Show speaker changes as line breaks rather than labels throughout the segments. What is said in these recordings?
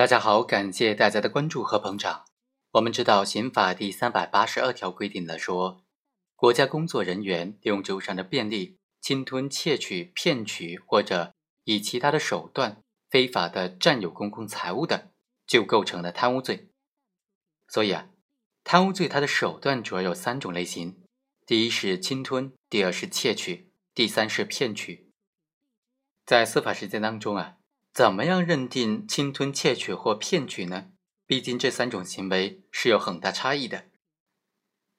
大家好，感谢大家的关注和捧场。我们知道，刑法第三百八十二条规定了说，国家工作人员利用职务上的便利，侵吞、窃取、骗取或者以其他的手段非法的占有公共财物的，就构成了贪污罪。所以啊，贪污罪它的手段主要有三种类型：第一是侵吞，第二是窃取，第三是骗取。在司法实践当中啊。怎么样认定侵吞、窃取或骗取呢？毕竟这三种行为是有很大差异的。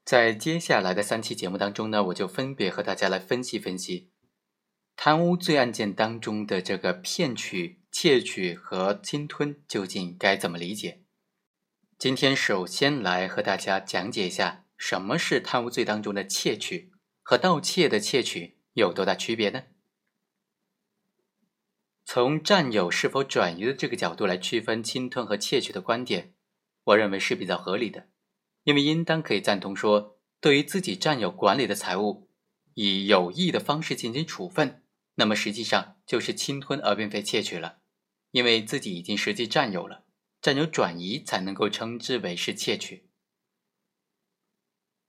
在接下来的三期节目当中呢，我就分别和大家来分析分析贪污罪案件当中的这个骗取、窃取和侵吞究竟该怎么理解。今天首先来和大家讲解一下什么是贪污罪当中的窃取和盗窃的窃取有多大区别呢？从占有是否转移的这个角度来区分侵吞和窃取的观点，我认为是比较合理的，因为应当可以赞同说，对于自己占有管理的财物，以有意的方式进行处分，那么实际上就是侵吞而并非窃取了，因为自己已经实际占有了，占有转移才能够称之为是窃取。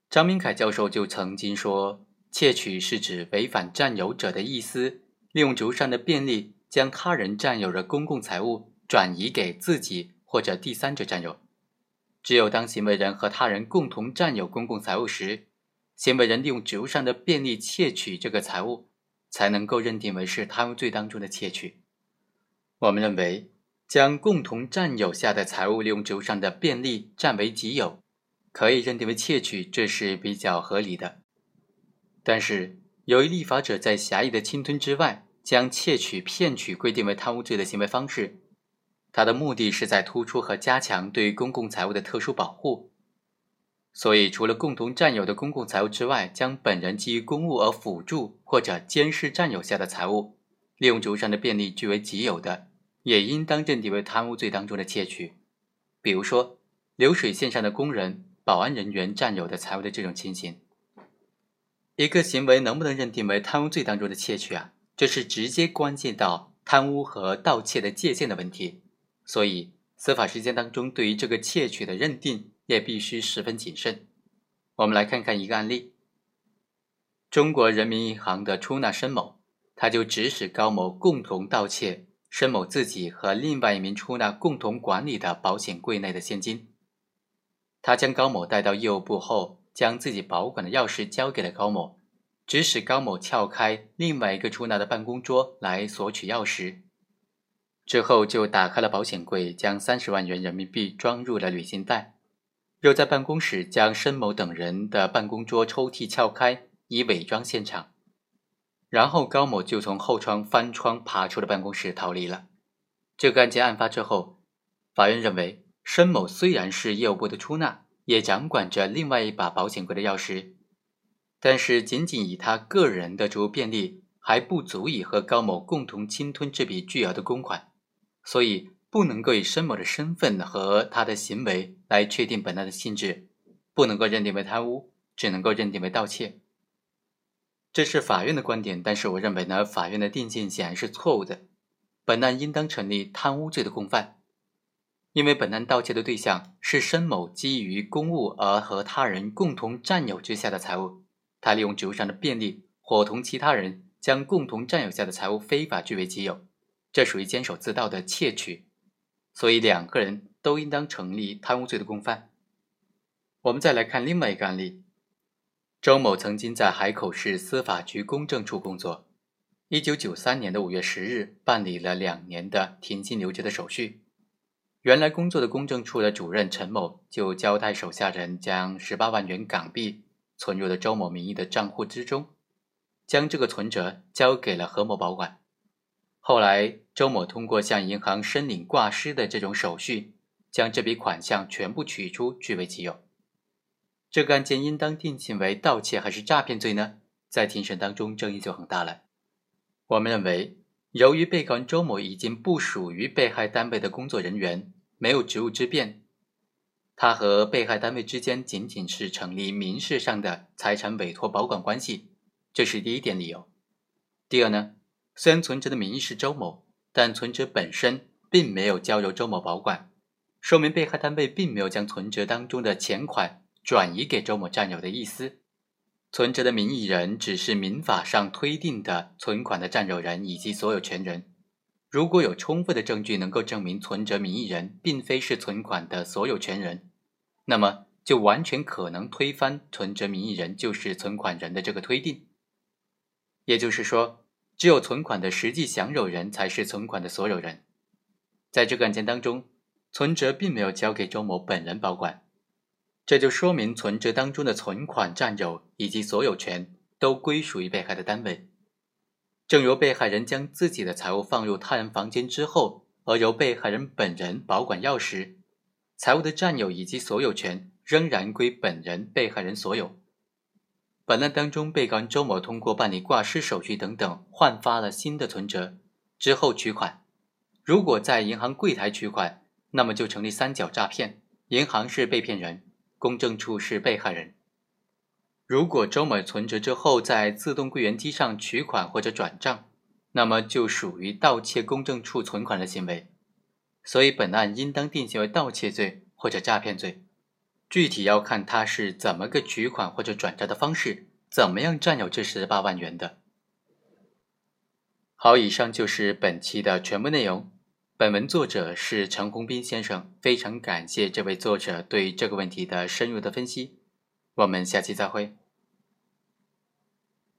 张明凯教授就曾经说，窃取是指违反占有者的意思，利用职务上的便利。将他人占有的公共财物转移给自己或者第三者占有，只有当行为人和他人共同占有公共财物时，行为人利用职务上的便利窃取这个财物，才能够认定为是贪污罪当中的窃取。我们认为，将共同占有下的财物利用职务上的便利占为己有，可以认定为窃取，这是比较合理的。但是，由于立法者在狭义的侵吞之外，将窃取、骗取规定为贪污罪的行为方式，它的目的是在突出和加强对公共财物的特殊保护。所以，除了共同占有的公共财物之外，将本人基于公务而辅助或者监视占有下的财物，利用职务上的便利据为己有的，也应当认定为贪污罪当中的窃取。比如说，流水线上的工人、保安人员占有的财物的这种情形。一个行为能不能认定为贪污罪当中的窃取啊？这是直接关系到贪污和盗窃的界限的问题，所以司法实践当中对于这个窃取的认定也必须十分谨慎。我们来看看一个案例：中国人民银行的出纳申某，他就指使高某共同盗窃申某自己和另外一名出纳共同管理的保险柜内的现金。他将高某带到业务部后，将自己保管的钥匙交给了高某。指使高某撬开另外一个出纳的办公桌来索取钥匙，之后就打开了保险柜，将三十万元人民币装入了旅行袋，又在办公室将申某等人的办公桌抽屉撬开，以伪装现场。然后高某就从后窗翻窗爬出了办公室逃离了。这个案件案发之后，法院认为申某虽然是业务部的出纳，也掌管着另外一把保险柜的钥匙。但是，仅仅以他个人的职务便利还不足以和高某共同侵吞这笔巨额的公款，所以不能够以申某的身份和他的行为来确定本案的性质，不能够认定为贪污，只能够认定为盗窃。这是法院的观点，但是我认为呢，法院的定性显然是错误的。本案应当成立贪污罪的共犯，因为本案盗窃的对象是申某基于公务而和他人共同占有之下的财物。他利用职务上的便利，伙同其他人将共同占有下的财物非法据为己有，这属于监守自盗的窃取，所以两个人都应当成立贪污罪的共犯。我们再来看另外一个案例：周某曾经在海口市司法局公证处工作，一九九三年的五月十日办理了两年的停薪留职的手续，原来工作的公证处的主任陈某就交代手下人将十八万元港币。存入了周某名义的账户之中，将这个存折交给了何某保管。后来，周某通过向银行申领挂失的这种手续，将这笔款项全部取出据为己有。这个案件应当定性为盗窃还是诈骗罪呢？在庭审当中，争议就很大了。我们认为，由于被告人周某已经不属于被害单位的工作人员，没有职务之便。他和被害单位之间仅仅是成立民事上的财产委托保管关系，这是第一点理由。第二呢，虽然存折的名义是周某，但存折本身并没有交由周某保管，说明被害单位并没有将存折当中的钱款转移给周某占有的意思。存折的名义人只是民法上推定的存款的占有人以及所有权人。如果有充分的证据能够证明存折名义人并非是存款的所有权人，那么就完全可能推翻存折名义人就是存款人的这个推定。也就是说，只有存款的实际享有人才是存款的所有人。在这个案件当中，存折并没有交给周某本人保管。这就说明存折当中的存款占有以及所有权都归属于被害的单位。正由被害人将自己的财物放入他人房间之后，而由被害人本人保管钥匙，财物的占有以及所有权仍然归本人被害人所有。本案当中，被告人周某通过办理挂失手续等等，换发了新的存折之后取款。如果在银行柜台取款，那么就成立三角诈骗，银行是被骗人。公证处是被害人。如果周某存折之后在自动柜员机上取款或者转账，那么就属于盗窃公证处存款的行为，所以本案应当定性为盗窃罪或者诈骗罪。具体要看他是怎么个取款或者转账的方式，怎么样占有这十八万元的。好，以上就是本期的全部内容。本文作者是陈宏斌先生，非常感谢这位作者对这个问题的深入的分析。我们下期再会。